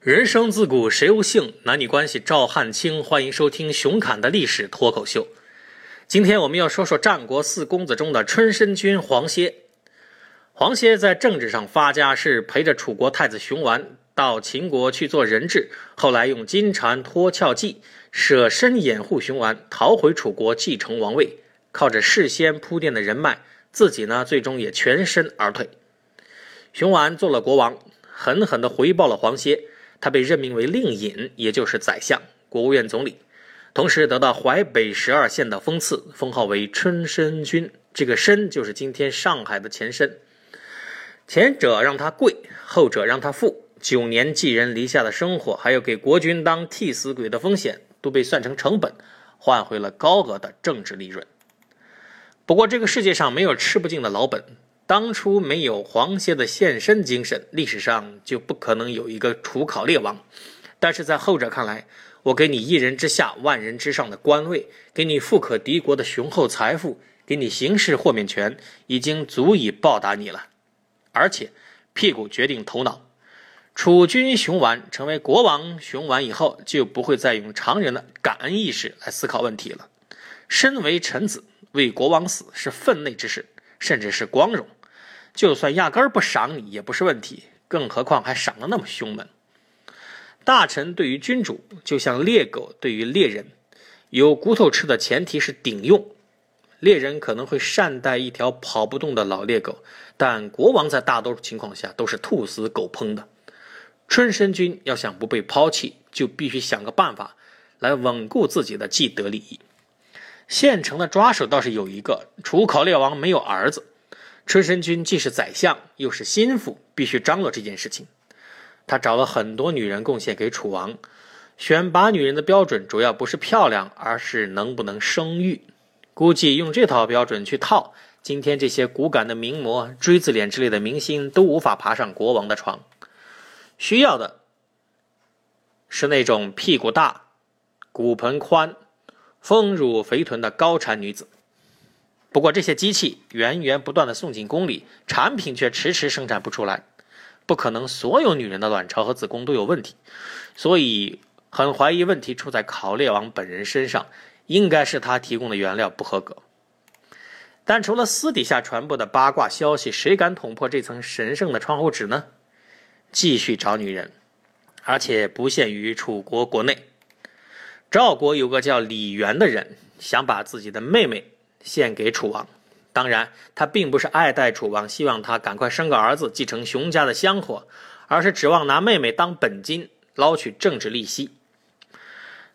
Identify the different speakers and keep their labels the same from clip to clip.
Speaker 1: 人生自古谁无性，男女关系赵汉卿。欢迎收听熊侃的历史脱口秀。今天我们要说说战国四公子中的春申君黄歇。黄歇在政治上发家，是陪着楚国太子熊完到秦国去做人质，后来用金蝉脱壳计，舍身掩护熊完逃回楚国继承王位，靠着事先铺垫的人脉，自己呢最终也全身而退。熊完做了国王，狠狠地回报了黄歇。他被任命为令尹，也就是宰相、国务院总理，同时得到淮北十二县的封赐，封号为春申君。这个“申”就是今天上海的前身。前者让他贵，后者让他富。九年寄人篱下的生活，还有给国君当替死鬼的风险，都被算成成本，换回了高额的政治利润。不过，这个世界上没有吃不尽的老本。当初没有黄歇的献身精神，历史上就不可能有一个楚考烈王。但是在后者看来，我给你一人之下、万人之上的官位，给你富可敌国的雄厚财富，给你刑事豁免权，已经足以报答你了。而且，屁股决定头脑。楚军熊完成为国王，熊完以后就不会再用常人的感恩意识来思考问题了。身为臣子，为国王死是分内之事，甚至是光荣。就算压根儿不赏你也不是问题，更何况还赏的那么凶猛。大臣对于君主就像猎狗对于猎人，有骨头吃的前提是顶用。猎人可能会善待一条跑不动的老猎狗，但国王在大多数情况下都是兔死狗烹的。春申君要想不被抛弃，就必须想个办法来稳固自己的既得利益。现成的抓手倒是有一个，楚考烈王没有儿子。春申君既是宰相，又是心腹，必须张罗这件事情。他找了很多女人贡献给楚王。选拔女人的标准主要不是漂亮，而是能不能生育。估计用这套标准去套，今天这些骨感的名模、锥子脸之类的明星都无法爬上国王的床。需要的是那种屁股大、骨盆宽、丰乳肥臀的高产女子。不过这些机器源源不断的送进宫里，产品却迟迟生产不出来。不可能所有女人的卵巢和子宫都有问题，所以很怀疑问题出在考烈王本人身上，应该是他提供的原料不合格。但除了私底下传播的八卦消息，谁敢捅破这层神圣的窗户纸呢？继续找女人，而且不限于楚国国内。赵国有个叫李元的人，想把自己的妹妹。献给楚王，当然，他并不是爱戴楚王，希望他赶快生个儿子继承熊家的香火，而是指望拿妹妹当本金捞取政治利息。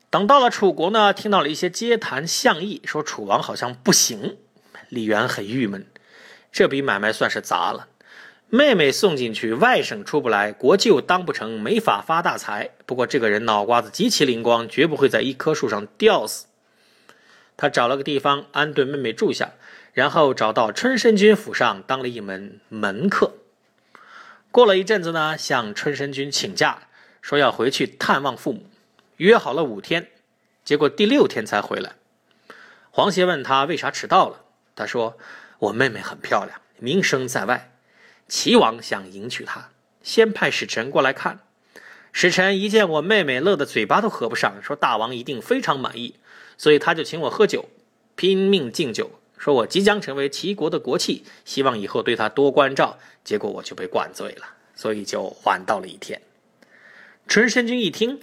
Speaker 1: 等到了楚国呢，听到了一些街谈巷议，说楚王好像不行，李元很郁闷，这笔买卖算是砸了。妹妹送进去，外甥出不来，国舅当不成，没法发大财。不过这个人脑瓜子极其灵光，绝不会在一棵树上吊死。他找了个地方安顿妹妹住下，然后找到春申君府上当了一门门客。过了一阵子呢，向春申君请假，说要回去探望父母，约好了五天，结果第六天才回来。黄歇问他为啥迟到了，他说：“我妹妹很漂亮，名声在外，齐王想迎娶她，先派使臣过来看。使臣一见我妹妹，乐得嘴巴都合不上，说大王一定非常满意。”所以他就请我喝酒，拼命敬酒，说我即将成为齐国的国戚，希望以后对他多关照。结果我就被灌醉了，所以就晚到了一天。春申君一听，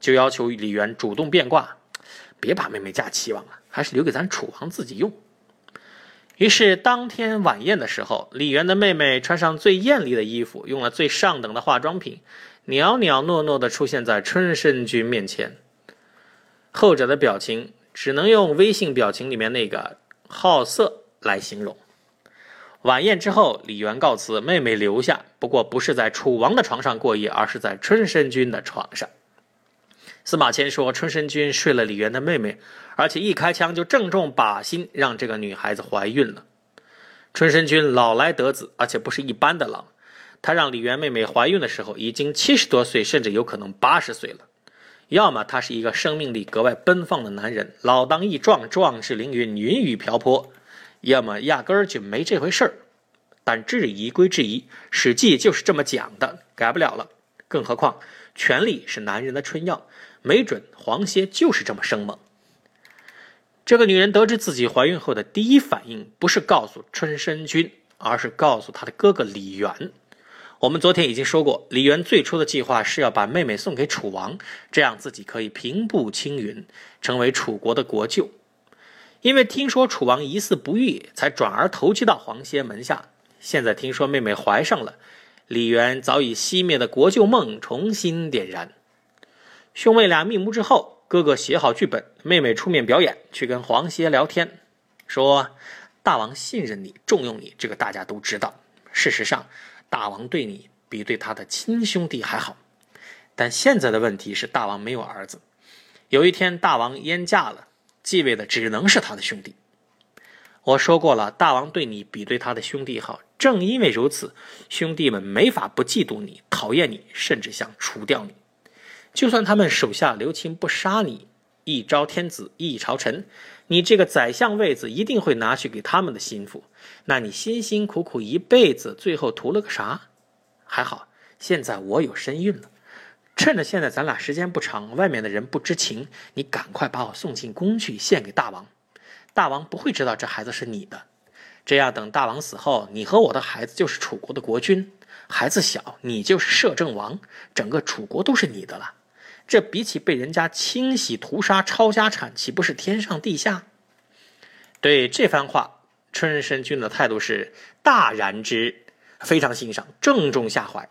Speaker 1: 就要求李渊主动变卦，别把妹妹嫁齐王了，还是留给咱楚王自己用。于是当天晚宴的时候，李渊的妹妹穿上最艳丽的衣服，用了最上等的化妆品，袅袅娜娜地出现在春申君面前。后者的表情只能用微信表情里面那个好色来形容。晚宴之后，李元告辞，妹妹留下，不过不是在楚王的床上过夜，而是在春申君的床上。司马迁说，春申君睡了李元的妹妹，而且一开枪就正中靶心，让这个女孩子怀孕了。春申君老来得子，而且不是一般的老，他让李元妹妹怀孕的时候已经七十多岁，甚至有可能八十岁了。要么他是一个生命力格外奔放的男人，老当益壮，壮志凌云，云雨瓢泼；要么压根儿就没这回事儿。但质疑归质疑，《史记》就是这么讲的，改不了了。更何况权力是男人的春药，没准黄歇就是这么生猛。这个女人得知自己怀孕后的第一反应，不是告诉春申君，而是告诉他的哥哥李元。我们昨天已经说过，李渊最初的计划是要把妹妹送给楚王，这样自己可以平步青云，成为楚国的国舅。因为听说楚王疑似不育，才转而投机到黄歇门下。现在听说妹妹怀上了，李渊早已熄灭的国舅梦重新点燃。兄妹俩密谋之后，哥哥写好剧本，妹妹出面表演，去跟黄歇聊天，说：“大王信任你，重用你，这个大家都知道。事实上，大王对你比对他的亲兄弟还好。但现在的问题是，大王没有儿子。有一天，大王燕嫁了。”继位的只能是他的兄弟。我说过了，大王对你比对他的兄弟好，正因为如此，兄弟们没法不嫉妒你、讨厌你，甚至想除掉你。就算他们手下留情不杀你，一朝天子一朝臣，你这个宰相位子一定会拿去给他们的心腹。那你辛辛苦苦一辈子，最后图了个啥？还好，现在我有身孕了。趁着现在咱俩时间不长，外面的人不知情，你赶快把我送进宫去献给大王。大王不会知道这孩子是你的。这样等大王死后，你和我的孩子就是楚国的国君。孩子小，你就是摄政王，整个楚国都是你的了。这比起被人家清洗屠杀、抄家产，岂不是天上地下？对这番话，春申君的态度是大然之，非常欣赏，正中下怀。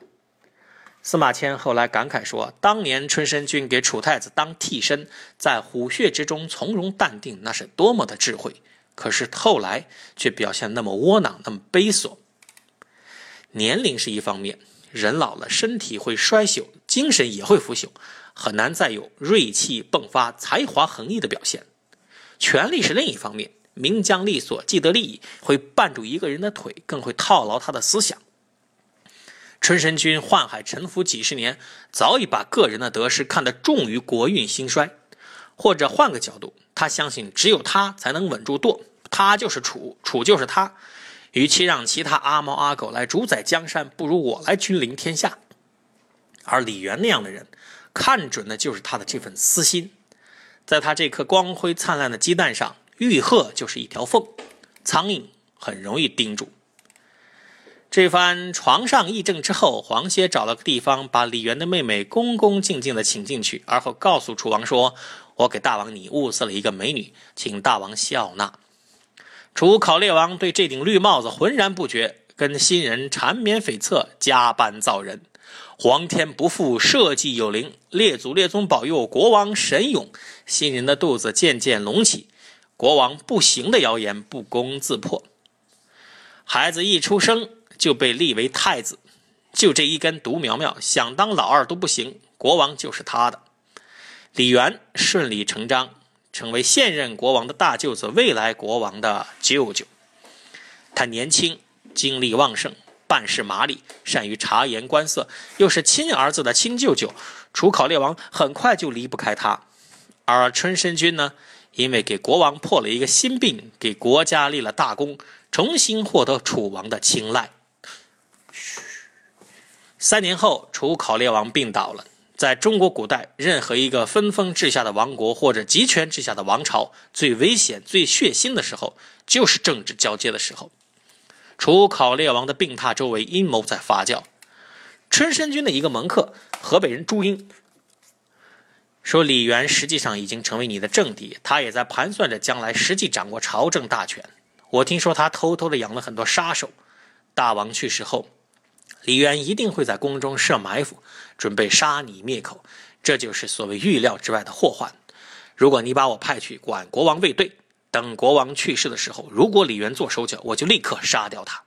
Speaker 1: 司马迁后来感慨说：“当年春申君给楚太子当替身，在虎穴之中从容淡定，那是多么的智慧。可是后来却表现那么窝囊，那么卑琐。年龄是一方面，人老了，身体会衰朽，精神也会腐朽，很难再有锐气迸发、才华横溢的表现。权力是另一方面，名将利索，既得利益，会绊住一个人的腿，更会套牢他的思想。”春申君宦海沉浮几十年，早已把个人的得失看得重于国运兴衰。或者换个角度，他相信只有他才能稳住舵，他就是楚，楚就是他。与其让其他阿猫阿狗来主宰江山，不如我来君临天下。而李元那样的人，看准的就是他的这份私心。在他这颗光辉灿烂的鸡蛋上，玉鹤就是一条缝，苍蝇很容易盯住。这番床上议政之后，黄歇找了个地方，把李元的妹妹恭恭敬敬地请进去，而后告诉楚王说：“我给大王你物色了一个美女，请大王笑纳。”楚考烈王对这顶绿帽子浑然不觉，跟新人缠绵悱恻，加班造人。皇天不负社稷有灵，列祖列宗保佑国王神勇。新人的肚子渐渐隆起，国王不行的谣言不攻自破。孩子一出生。就被立为太子，就这一根独苗苗，想当老二都不行，国王就是他的。李元顺理成章成为现任国王的大舅子，未来国王的舅舅。他年轻，精力旺盛，办事麻利，善于察言观色，又是亲儿子的亲舅舅，楚考烈王很快就离不开他。而春申君呢，因为给国王破了一个心病，给国家立了大功，重新获得楚王的青睐。三年后，楚考烈王病倒了。在中国古代，任何一个分封治下的王国或者集权治下的王朝，最危险、最血腥的时候，就是政治交接的时候。楚考烈王的病榻周围，阴谋在发酵。春申君的一个门客，河北人朱英，说李元实际上已经成为你的政敌，他也在盘算着将来实际掌握朝政大权。我听说他偷偷的养了很多杀手。大王去世后。李渊一定会在宫中设埋伏，准备杀你灭口，这就是所谓预料之外的祸患。如果你把我派去管国王卫队，等国王去世的时候，如果李渊做手脚，我就立刻杀掉他。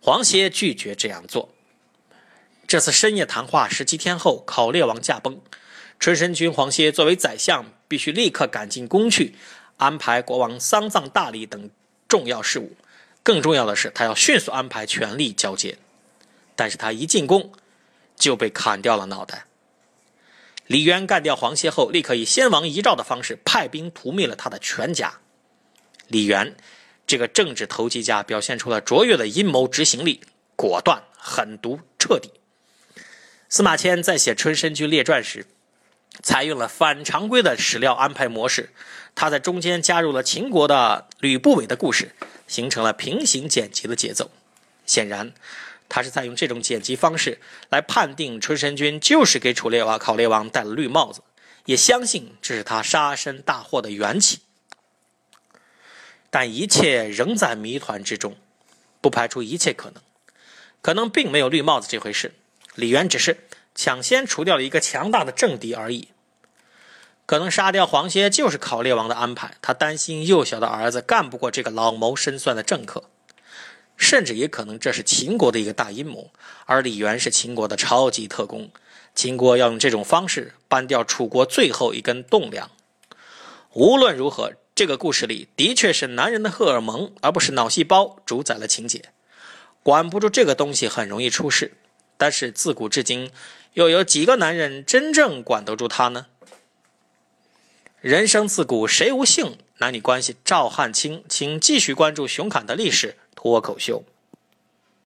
Speaker 1: 黄歇拒绝这样做。这次深夜谈话十七天后，考烈王驾崩，春申君黄歇作为宰相，必须立刻赶进宫去，安排国王丧葬大礼等重要事务。更重要的是，他要迅速安排权力交接，但是他一进宫就被砍掉了脑袋。李渊干掉黄歇后，立刻以先王遗诏的方式派兵屠灭了他的全家。李渊这个政治投机家表现出了卓越的阴谋执行力，果断、狠毒、彻底。司马迁在写《春申君列传》时，采用了反常规的史料安排模式，他在中间加入了秦国的吕不韦的故事，形成了平行剪辑的节奏。显然，他是在用这种剪辑方式来判定春申君就是给楚烈王、考烈王戴了绿帽子，也相信这是他杀身大祸的缘起。但一切仍在谜团之中，不排除一切可能，可能并没有绿帽子这回事。李渊只是抢先除掉了一个强大的政敌而已。可能杀掉黄歇就是考烈王的安排，他担心幼小的儿子干不过这个老谋深算的政客，甚至也可能这是秦国的一个大阴谋。而李渊是秦国的超级特工，秦国要用这种方式扳掉楚国最后一根栋梁。无论如何，这个故事里的确是男人的荷尔蒙，而不是脑细胞主宰了情节。管不住这个东西，很容易出事。但是自古至今，又有几个男人真正管得住他呢？人生自古谁无性？男女关系，赵汉卿，请继续关注熊侃的历史脱口秀。